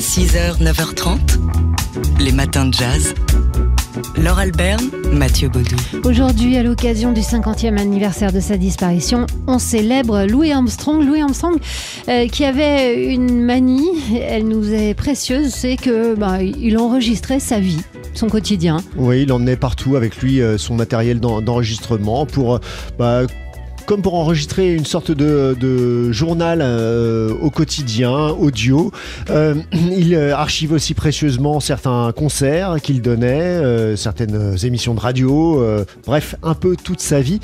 6h, 9h30, les matins de jazz. Laure Alberne, Mathieu Baudou. Aujourd'hui, à l'occasion du 50e anniversaire de sa disparition, on célèbre Louis Armstrong. Louis Armstrong euh, qui avait une manie, elle nous est précieuse, c'est que bah, il enregistrait sa vie son quotidien. Oui, il emmenait partout avec lui euh, son matériel d'en- d'enregistrement pour euh, bah, comme pour enregistrer une sorte de, journal euh, au quotidien, audio. Euh, il euh, archive aussi précieusement certains concerts qu'il donnait, certaines émissions de radio, bref, un peu toute sa vie.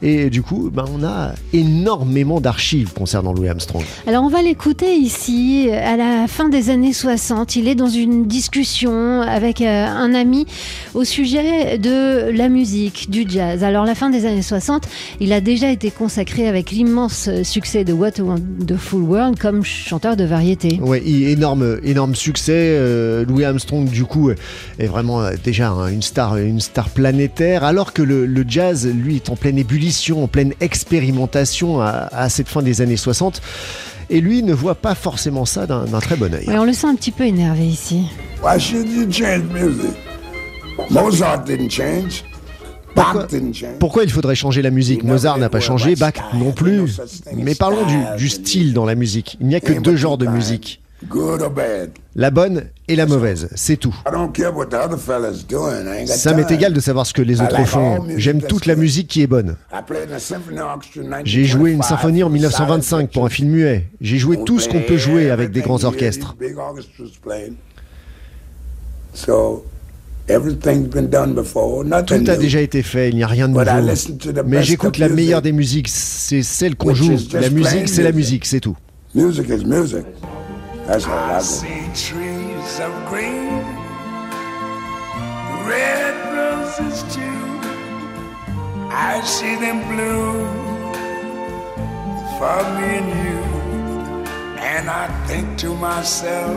Et du coup, ben, on a énormément d'archives concernant Louis Armstrong. Alors on va l'écouter ici à la fin des années 60. Il est dans une discussion avec un ami au sujet de la musique, du jazz. Alors la fin des années 60, il a déjà été consacré avec l'immense succès de What a Wonderful World comme chanteur de variété. Ouais, et énorme, énorme succès. Euh, Louis Armstrong, du coup, est vraiment euh, déjà hein, une star, une star planétaire, alors que le, le jazz, lui, est en pleine ébullition, en pleine expérimentation à, à cette fin des années 60. Et lui ne voit pas forcément ça d'un très bon œil. Ouais, on le sent un petit peu énervé ici. Why should you change music? Mozart didn't change. Pourquoi, il faudrait changer la musique Mozart n'a pas changé, Bach non plus. Mais parlons du, du style dans la musique. Il n'y a que deux genres de musique. Good or bad? La bonne et la mauvaise, c'est tout. Ça m'est égal de savoir ce que les autres font. J'aime toute la musique qui est bonne. J'ai joué une 1925 symphonie en for the 1925 pour un film muet. J'ai joué tout ce qu'on peut jouer avec des grands orchestres. Everything's been done before. Nothing Tout a new. déjà été fait, il n'y a rien de But I nouveau. listen to the Mais best j'écoute la music. meilleure des musiques, c'est celle qu'on joue. is just La musique, c'est la music. musique, c'est tout. Music is music. That's all I I see trees of green, red roses too. I see them bloom for me and you. And I think to myself,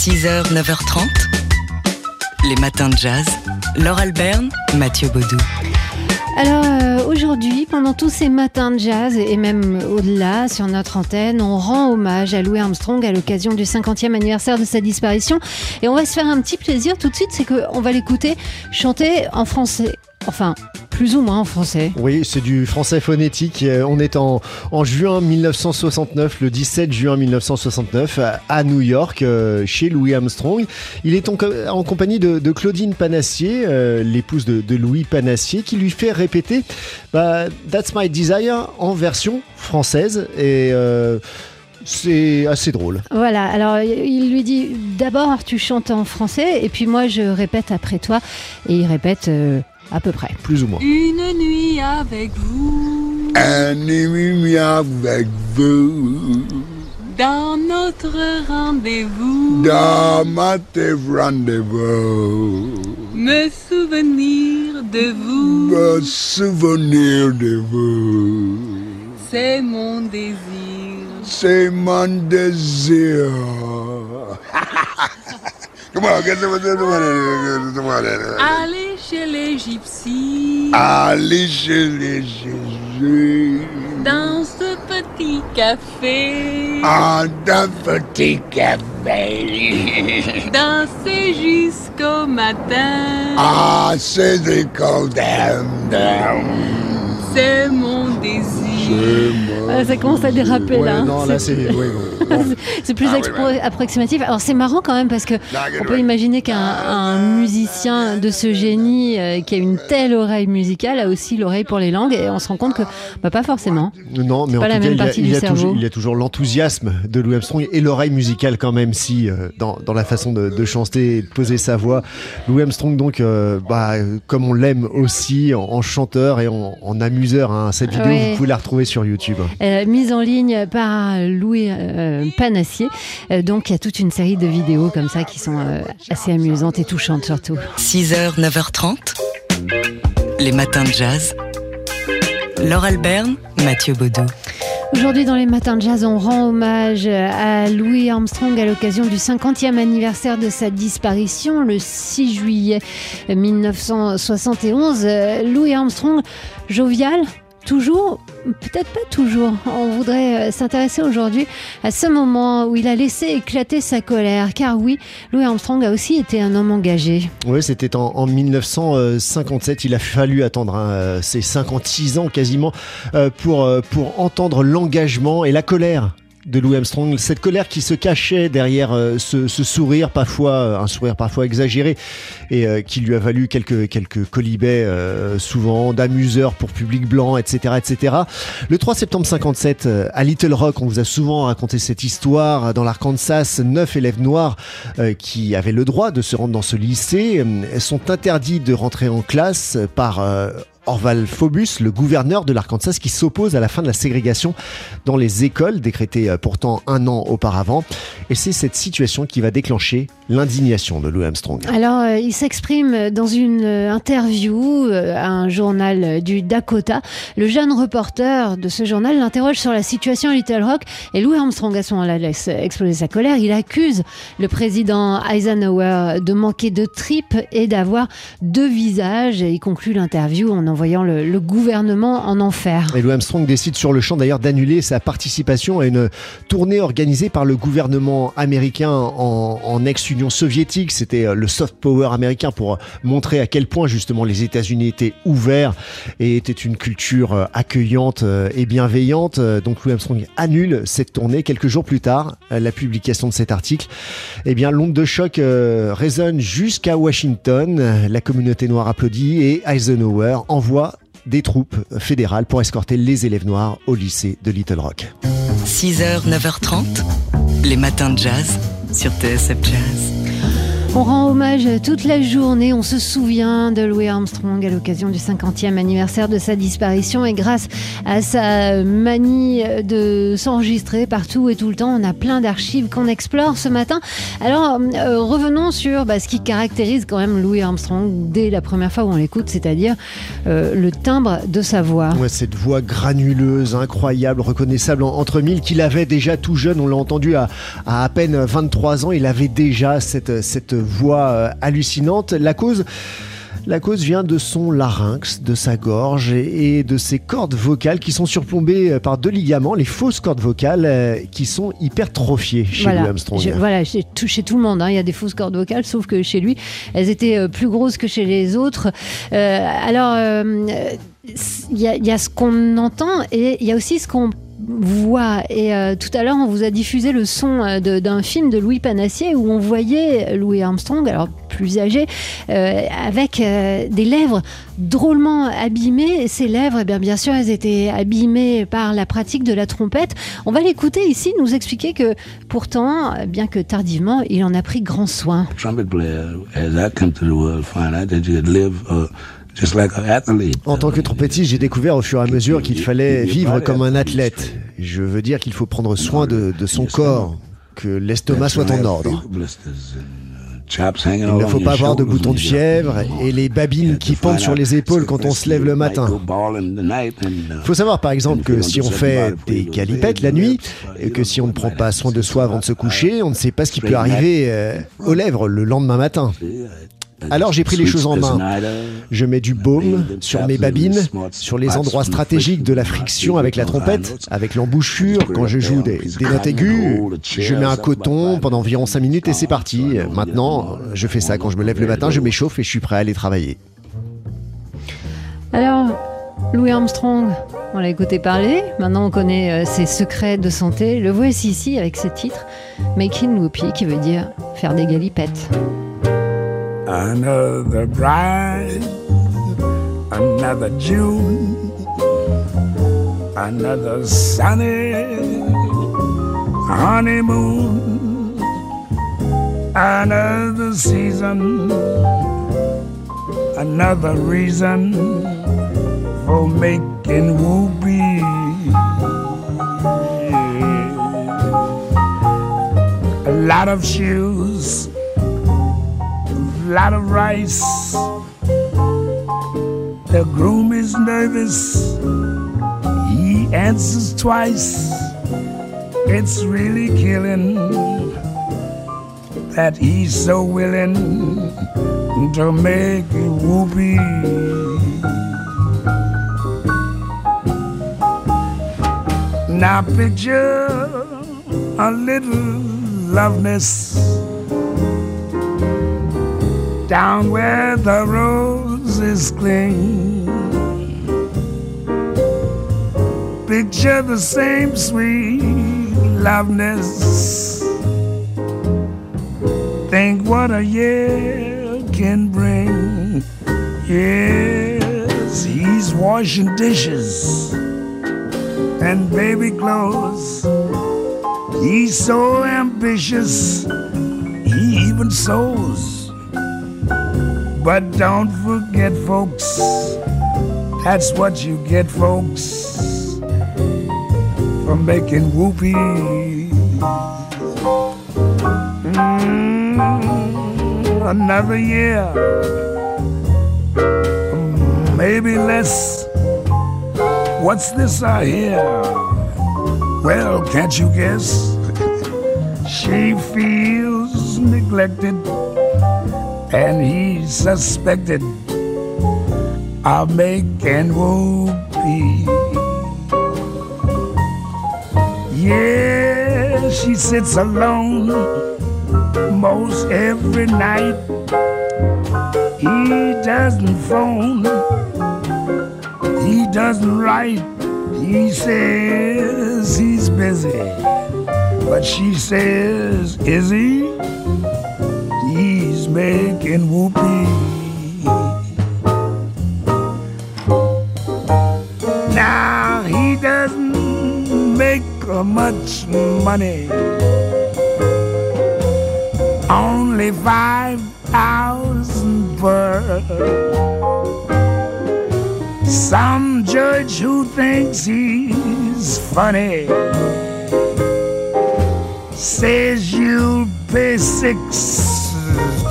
6h, 9h30, les matins de jazz. Laure Alberne, Mathieu Baudou. Alors euh, aujourd'hui, pendant tous ces matins de jazz et même au-delà sur notre antenne, on rend hommage à Louis Armstrong à l'occasion du 50e anniversaire de sa disparition. Et on va se faire un petit plaisir tout de suite, c'est qu'on va l'écouter chanter en français. Enfin, plus ou moins en français. Oui, c'est du français phonétique. Euh, On est en, en juin 1969, le 17 juin 1969, à, New York, euh, chez Louis Armstrong. Il est en, co- en compagnie de, de Claudine Panassier, euh, l'épouse de, de Louis Panassier, qui lui fait répéter bah, That's My Desire en version française. Et euh, c'est assez drôle. Voilà, alors il lui dit d'abord tu chantes en français et puis moi je répète après toi et il répète euh, à peu près. Plus ou moins. Une nuit avec vous, Ennemi avec vous, dans notre rendez-vous, dans ma rendez-vous, me souvenir de vous, me souvenir de vous, c'est mon désir. c'est mon désir. Aller chez les gypsies, Allez chez les Jésus, dans ce petit café, en un petit café. danser jusqu'au matin, Ah, c'est des condamnes. c'est mon désir. Ah, ça commence à déraper Ouais, là. hein. non, là, c'est. oui, bon. C'est plus Ah oui, approximatif. Alors c'est marrant quand même parce que on peut imaginer qu'un un musicien de ce génie euh, qui a une telle oreille musicale a aussi l'oreille pour les langues et on se rend compte que bah, pas forcément. Non, mais en pas tout la cas, même il a, partie il du a toujours, il a toujours l'enthousiasme de Louis Armstrong et l'oreille musicale quand même, si euh, dans, dans la façon de, de chanter et de poser sa voix. Louis Armstrong, donc, euh, bah, comme on l'aime aussi en, en chanteur et en, en amuseur. hein. Cette vidéo, Ouais. vous pouvez la retrouver retrouver sur YouTube. Euh, mise en ligne par Louis euh, Panassier. Euh, donc il y a toute une série de vidéos comme ça qui sont euh, assez amusantes et touchantes surtout. 6h, 9h30. Les matins de jazz. Laure Alberne, Mathieu Baudou. Aujourd'hui, dans les matins de jazz, on rend hommage à Louis Armstrong à l'occasion du 50e anniversaire de sa disparition le 6 juillet 1971. Euh, Louis Armstrong, jovial, toujours, peut-être pas toujours. On voudrait euh, s'intéresser aujourd'hui à ce moment où il a laissé éclater sa colère. Car oui, Louis Armstrong a aussi été un homme engagé. Oui, c'était en, en 1957. Il a fallu attendre hein, euh, ces 56 ans quasiment euh, pour, euh, pour entendre l'engagement et la colère de Louis Armstrong, cette colère qui se cachait derrière euh, ce, sourire parfois, euh, un sourire parfois exagéré, et euh, qui lui a valu quelques quelques colibets, souvent d'amuseurs pour public blanc, etc., etc. Le 3 septembre 57, euh, à Little Rock, on vous a souvent raconté cette histoire dans l'Arkansas. Neuf élèves noirs qui avaient le droit de se rendre dans ce lycée sont interdits de rentrer en classe par Orval Phobus, le gouverneur de l'Arkansas, qui s'oppose à la fin de la ségrégation dans les écoles, décrétée euh, pourtant un an auparavant. Et c'est cette situation qui va déclencher l'indignation de Louis Armstrong. Alors, euh, il s'exprime dans une euh, interview à un journal du Dakota. Le jeune reporter de ce journal l'interroge sur la situation à Little Rock et Louis Armstrong, à moment-là, laisse exploser sa colère. Il accuse le président Eisenhower de manquer de tripes et d'avoir deux visages. Il conclut l'interview en envoyant le, le gouvernement en enfer. Et Louis Armstrong décide sur le champ d'ailleurs d'annuler sa participation à une tournée organisée par le gouvernement américain en, en ex-Union soviétique. C'était euh, le soft power américain pour euh, montrer à quel point justement les États-Unis étaient ouverts et étaient une culture euh, accueillante et bienveillante. Donc Louis Armstrong annule cette tournée. Quelques jours plus tard, la publication de cet article, eh bien l'onde de choc résonne jusqu'à Washington. La communauté noire applaudit et Eisenhower envoie des troupes fédérales pour escorter les élèves noirs au lycée de Little Rock. 6h, 9h30. Les matins de jazz sur TSF Jazz. On rend hommage toute la journée, on se souvient de Louis Armstrong à l'occasion du 50e anniversaire de sa disparition et grâce à sa manie de s'enregistrer partout et tout le temps, on a plein d'archives qu'on explore ce matin. Alors euh, revenons sur bah, ce qui caractérise quand même Louis Armstrong dès la première fois où on l'écoute, c'est-à-dire euh, le timbre de sa voix. Ouais, cette voix granuleuse, incroyable, reconnaissable en- entre mille qu'il avait déjà tout jeune. On l'a entendu à, à à peine 23 ans. Il avait déjà cette, cette voix euh, hallucinante. La cause. La cause vient de son larynx, de sa gorge et de ses cordes vocales qui sont surplombées euh, par deux ligaments, les fausses cordes vocales euh, qui sont hypertrophiées chez Louis Armstrong. Je- voilà, chez tout, chez tout le monde, hein, il y a des fausses cordes vocales, sauf que chez lui, elles étaient plus grosses que chez les autres. Euh, alors, euh, y, il y a ce qu'on entend et il y a aussi ce qu'on voit. Et euh, tout à l'heure, on vous a diffusé le son euh, d'un film de Louis Panassier où on voyait Louis Armstrong, alors plus âgé, euh, avec des lèvres drôlement abîmées. Et Ces lèvres, eh bien, sûr, elles étaient abîmées par la pratique de la trompette. On va l'écouter ici, nous expliquer que pourtant, bien que tardivement, il en a pris grand soin. trumpet player, as I come to the world, find you live just like an athlete. En tant que trompettiste, j'ai découvert au fur et à mesure qu'il fallait vivre comme un athlète. Je veux dire qu'il faut prendre soin de, de son corps, que l'estomac soit en ordre. Il Il ne faut pas avoir de boutons de fièvre et les babines qui pendent sur les épaules quand on se lève le matin. Il faut savoir par exemple que si on fait des galipettes la nuit, et que si on ne prend pas soin de soi avant de se coucher, on ne sait pas ce qui peut arriver euh, aux lèvres le lendemain matin. Alors j'ai pris les choses en main. Je mets du baume sur mes babines, sur les endroits stratégiques de la friction avec la trompette, avec l'embouchure, quand je joue des, des notes aiguës. Je mets un coton pendant environ 5 minutes et c'est parti. Maintenant, je fais ça quand je me lève le matin, je m'échauffe et je suis prêt à aller travailler. Alors, Louis Armstrong, on l'a écouté parler, maintenant on connaît euh, ses secrets de santé. Le voici ici avec ce titre, Making Whoopie, qui veut dire faire des galipettes. Another bride, another June, another sunny honeymoon, another season, another reason for making whoopee. Yeah. A lot of shoes lot of rice. The groom is nervous, he answers twice. It's really killing that he's so willing to make you whoopee. Now picture a little loveness down where the roses cling. Picture the same sweet loveliness. Think what a year can bring. Yes, he's washing dishes and baby clothes. He's so ambitious, he even sews. But don't forget, folks, that's what you get, folks, for making whoopee. Mm, another year, maybe less. What's this I hear? Well, can't you guess? she feels neglected, and he's suspected of making whoopee. Yeah, she sits alone most every night. He doesn't phone, he doesn't write. He says he's busy, but she says, Is he? Making whoopee. Now he doesn't make much money, only five thousand per. Some judge who thinks he's funny says you'll pay six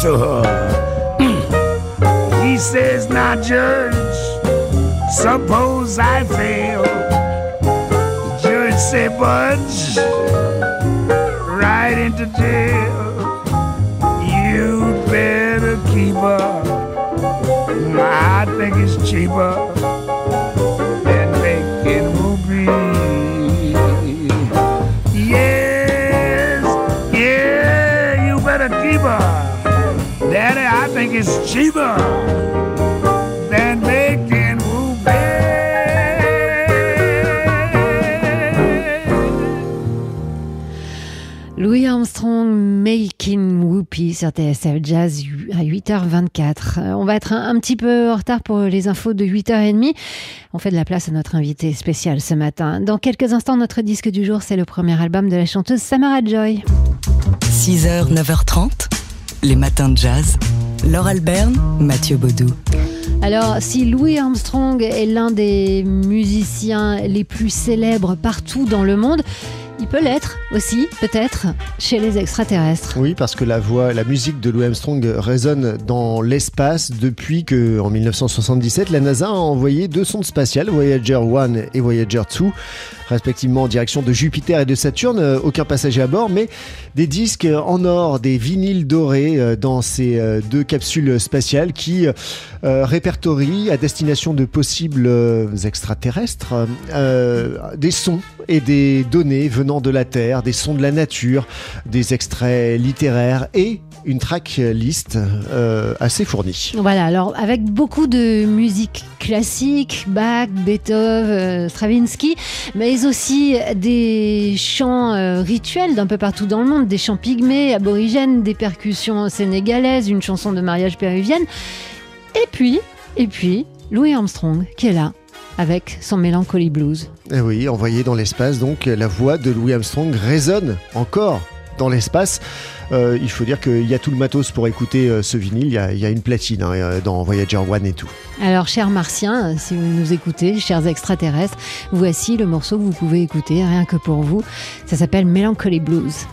to her. he says, Now, judge, suppose I fail. Judge say, Budge, right into jail. You'd better keep her. I think it's cheaper Cheaper than making Louis Armstrong Making Whoopi sur TSF Jazz à 8h24. Euh, On va être un, un petit peu en retard pour les infos de 8h30. On fait de la place à notre invité spécial ce matin. Dans quelques instants, notre disque du jour, c'est le premier album de la chanteuse Samara Joy. 6h, 9h30, les matins de jazz. Laure Alberne, Mathieu Baudou. Alors, si Louis Armstrong est l'un des musiciens les plus célèbres partout dans le monde, il peut l'être aussi, peut-être, chez les extraterrestres. Oui, parce que la voix, la musique de Louis Armstrong résonne dans l'espace depuis que, en 1977, la NASA a envoyé deux sondes spatiales, Voyager 1 et Voyager 2, respectivement en direction de Jupiter et de Saturne. Euh, Aucun passager à bord, mais des disques en or, des vinyles dorés euh, dans ces euh, deux capsules spatiales qui répertorient à destination de possibles extraterrestres des sons et des données venant de la Terre, des sons de la nature, des extraits littéraires et une track list euh, assez fournie. Voilà, alors avec beaucoup de musique classique, Bach, Beethoven, euh, Stravinsky, mais aussi des chants euh, rituels d'un peu partout dans le monde, des chants pygmées, aborigènes, des percussions sénégalaises, une chanson de mariage péruvienne. Et puis, et puis, Louis Armstrong qui est là avec son Melancholy Blues. Eh oui, envoyé dans l'espace, donc la voix de Louis Armstrong résonne encore dans l'espace. Euh, il faut dire qu'il y a tout le matos pour écouter euh, ce vinyle. Il y a, il y a une platine hein, euh, dans Voyager 1 et tout. Alors, chers martiens, si vous nous écoutez, chers extraterrestres, voici le morceau que vous pouvez écouter rien que pour vous. Ça s'appelle Melancholy Blues.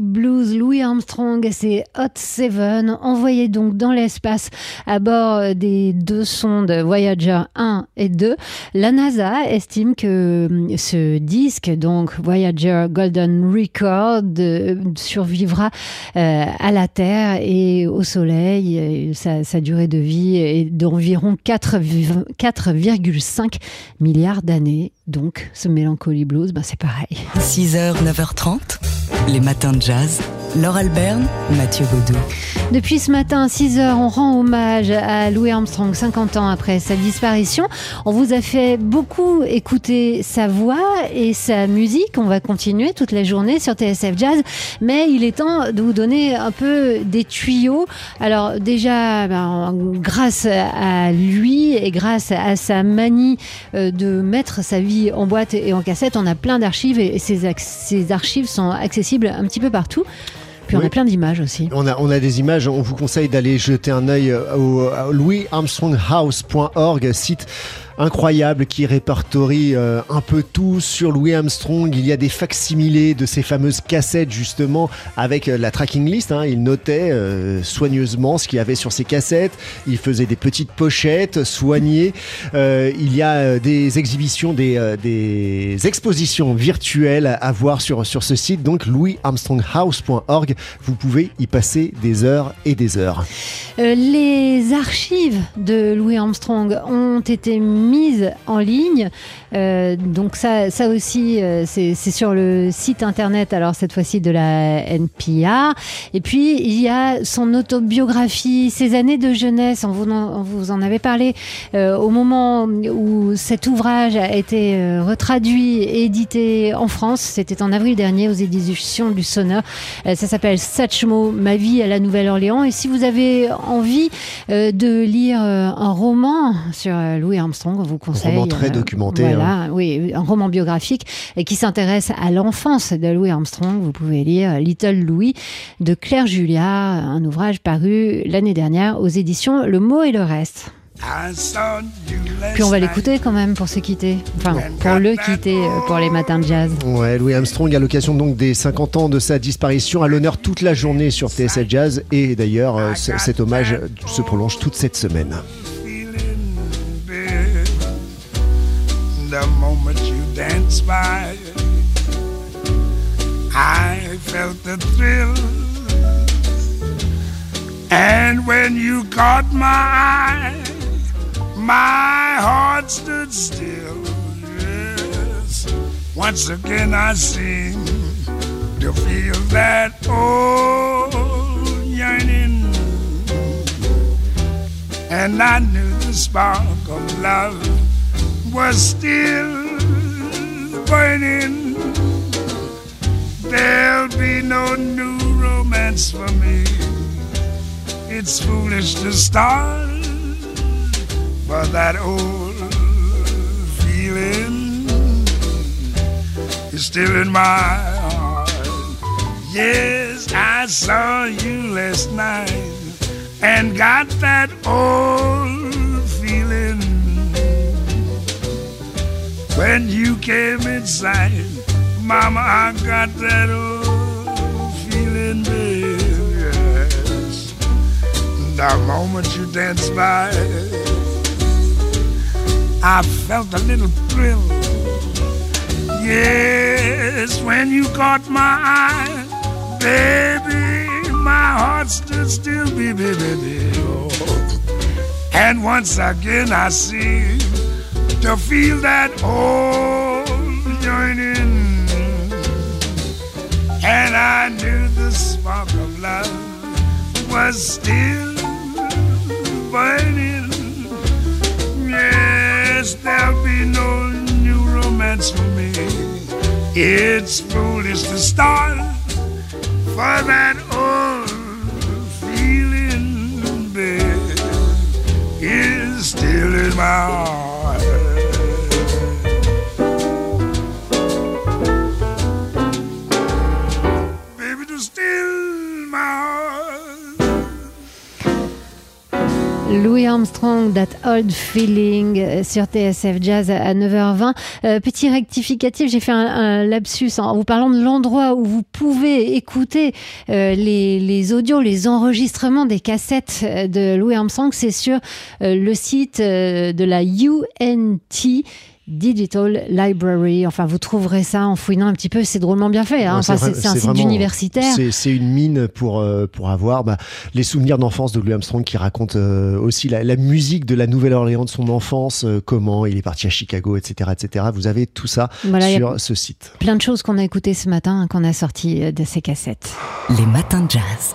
Blues, Louis Armstrong et ses Hot Seven, envoyés donc dans l'espace à bord des deux sondes Voyager 1 et 2. La NASA estime que hum, ce disque, donc Voyager Golden Record, euh, survivra euh, à la Terre et au Soleil. Sa, durée de vie est d'environ 4 4,5 milliards d'années. Donc, ce Melancholy Blues, ben, c'est pareil. 6h, 9h30, les matins de jazz. Laure Alberne, Mathieu Baudou. Depuis ce matin, 6 heures, on rend hommage à Louis Armstrong, 50 ans après sa disparition. On vous a fait beaucoup écouter sa voix et sa musique. On va continuer toute la journée sur TSF Jazz, mais il est temps de vous donner un peu des tuyaux. Alors déjà, ben, grâce à lui et grâce à sa manie euh, de mettre sa vie en boîte et en cassette, on a plein d'archives et ces, archives sont accessibles un petit peu partout. Puis on a plein d'images aussi. On a, on a des images, on vous conseille d'aller jeter un œil au, louisarmstronghouse.org, site incroyable qui répertorie euh, un peu tout sur Louis Armstrong. Il y a des facsimilés de ces fameuses cassettes justement avec euh, la tracking list. hein. Il notait euh, soigneusement ce qu'il y avait sur ces cassettes. Il faisait des petites pochettes soignées. Il y a des exhibitions, des, expositions virtuelles à voir sur, sur ce site. Donc louisarmstronghouse.org. Vous pouvez y passer des heures et des heures. Les archives de Louis Armstrong ont été mises en ligne. Euh, donc ça, ça aussi, euh, c'est sur le site internet, alors cette fois-ci de la NPR. Et puis, il y a son autobiographie, ses années de jeunesse. On vous en, on vous en avait parlé euh, au moment où cet ouvrage a été euh, retraduit et édité en France. C'était en avril dernier aux éditions du Sonneur. Euh, ça s'appelle Satchmo, ma vie à la Nouvelle-Orléans. Et si vous avez envie euh, de lire euh, un roman sur Louis Armstrong, on vous conseille. roman très documenté, Voilà, oui, un roman biographique et qui s'intéresse à l'enfance de Louis Armstrong. Vous pouvez lire Little Louis de Claire Julia, un ouvrage paru l'année dernière aux éditions Le Mot et le Reste. Puis on va l'écouter quand même pour se quitter. Enfin, pour le quitter euh, pour les matins de jazz. Ouais, Louis Armstrong à l'occasion donc des 50 ans de sa disparition à l'honneur toute la journée sur TSL Jazz et d'ailleurs euh, cet hommage se prolonge toute cette semaine. The moment you danced by. I felt the thrill, and when you caught my eye, my heart stood still. Yes, once again I seem to feel that old yearning and I knew the spark of love was still burning. There'll be no new romance for me. It's foolish to start, but that old feeling is still in my heart. Yes, I saw you last night and got that old when you came inside. Mama, I got that old feeling, babe. Yes. The moment you danced by, I felt a little thrill. Yes, when you caught my eye, baby, my heart stood still, baby, baby. Oh. And once again I seem to feel that old yearning. And I knew the spark of love was still burning. Yes, there'll be no new romance for me. It's foolish to start for that old feeling, babe, is still in my heart. Armstrong, That Old Feeling euh, sur TSF Jazz à 9h20. Euh, petit rectificatif, j'ai fait un, lapsus en vous parlant de l'endroit où vous pouvez écouter euh, les, audios, les enregistrements des cassettes de Louis Armstrong. C'est sur le site de la UNT. Digital Library. Enfin, vous trouverez ça en fouinant un petit peu. C'est drôlement bien fait. Hein. Ouais, enfin, c'est un site universitaire. C'est une mine pour, euh, pour avoir bah, les souvenirs d'enfance de Louis Armstrong qui raconte euh, aussi la, la musique de la Nouvelle-Orléans de son enfance, euh, comment il est parti à Chicago, etc. etc. Vous avez tout ça Voilà, sur ce site. plein de choses qu'on a écoutées ce matin, qu'on a sorties de ces cassettes. Les matins de jazz.